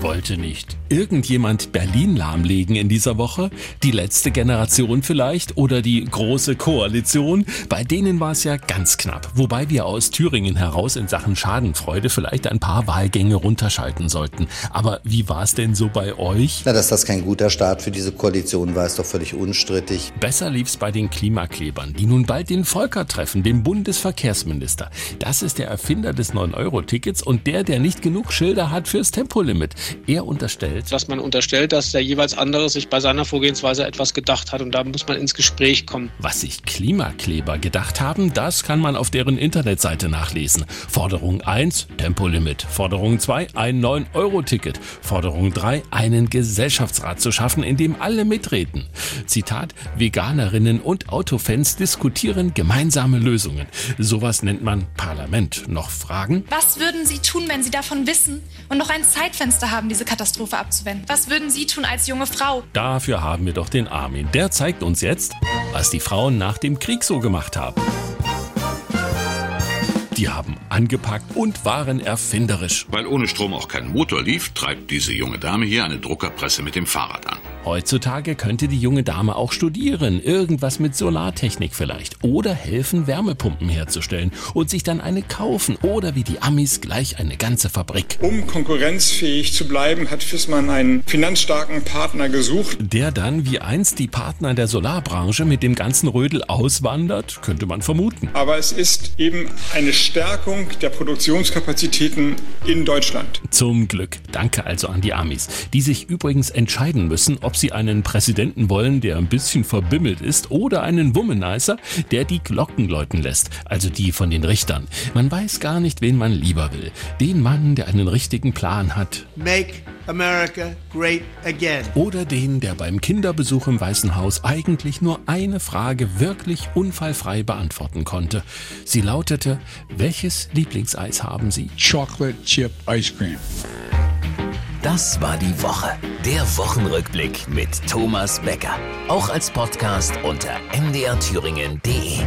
Wollte nicht irgendjemand Berlin lahmlegen in dieser Woche? Die letzte Generation vielleicht oder die große Koalition? Bei denen war es ja ganz knapp. Wobei wir aus Thüringen heraus in Sachen Schadenfreude vielleicht ein paar Wahlgänge runterschalten sollten. Aber wie war es denn so bei euch? Na, dass das kein guter Start für diese Koalition war, ist doch völlig unstrittig. Besser lief's bei den Klimaklebern, die nun bald den Volker treffen, den Bundesverkehrsminister. Das ist der Erfinder des 9-Euro-Tickets und der, der nicht genug Schilder hat fürs Tempolimit. Er unterstellt, dass man unterstellt, dass der jeweils andere sich bei seiner Vorgehensweise etwas gedacht hat und da muss man ins Gespräch kommen. Was sich Klimakleber gedacht haben, das kann man auf deren Internetseite nachlesen. Forderung 1, Tempolimit. Forderung 2, ein 9-Euro-Ticket. Forderung 3, einen Gesellschaftsrat zu schaffen, in dem alle mitreden. Zitat, Veganerinnen und Autofans diskutieren gemeinsame Lösungen. Sowas nennt man Parlament. Noch Fragen? Was würden Sie tun, wenn Sie davon wissen und noch ein Zeitfenster haben, diese Katastrophe abzuwenden? Was würden Sie tun als junge Frau? Dafür haben wir doch den Armin. Der zeigt uns jetzt, was die Frauen nach dem Krieg so gemacht haben. Die haben angepackt und waren erfinderisch. Weil ohne Strom auch kein Motor lief, treibt diese junge Dame hier eine Druckerpresse mit dem Fahrrad an. Heutzutage könnte die junge Dame auch studieren, irgendwas mit Solartechnik vielleicht, oder helfen, Wärmepumpen herzustellen und sich dann eine kaufen oder wie die Amis gleich eine ganze Fabrik. Um konkurrenzfähig zu bleiben, hat Fissmann einen finanzstarken Partner gesucht. Der dann wie einst die Partner der Solarbranche mit dem ganzen Rödel auswandert, könnte man vermuten. Aber es ist eben eine Stärkung der Produktionskapazitäten in Deutschland. Zum Glück. Danke also an die Amis, die sich übrigens entscheiden müssen, ob sie einen Präsidenten wollen, der ein bisschen verbimmelt ist, oder einen Womanizer, der die Glocken läuten lässt, also die von den Richtern. Man weiß gar nicht, wen man lieber will. Den Mann, der einen richtigen Plan hat. Make America great again. Oder den, der beim Kinderbesuch im Weißen Haus eigentlich nur eine Frage wirklich unfallfrei beantworten konnte. Sie lautete, welches Lieblingseis haben Sie? Chocolate Chip Ice Cream. Das war die Woche. Der Wochenrückblick mit Thomas Becker. Auch als Podcast unter mdrthüringen.de.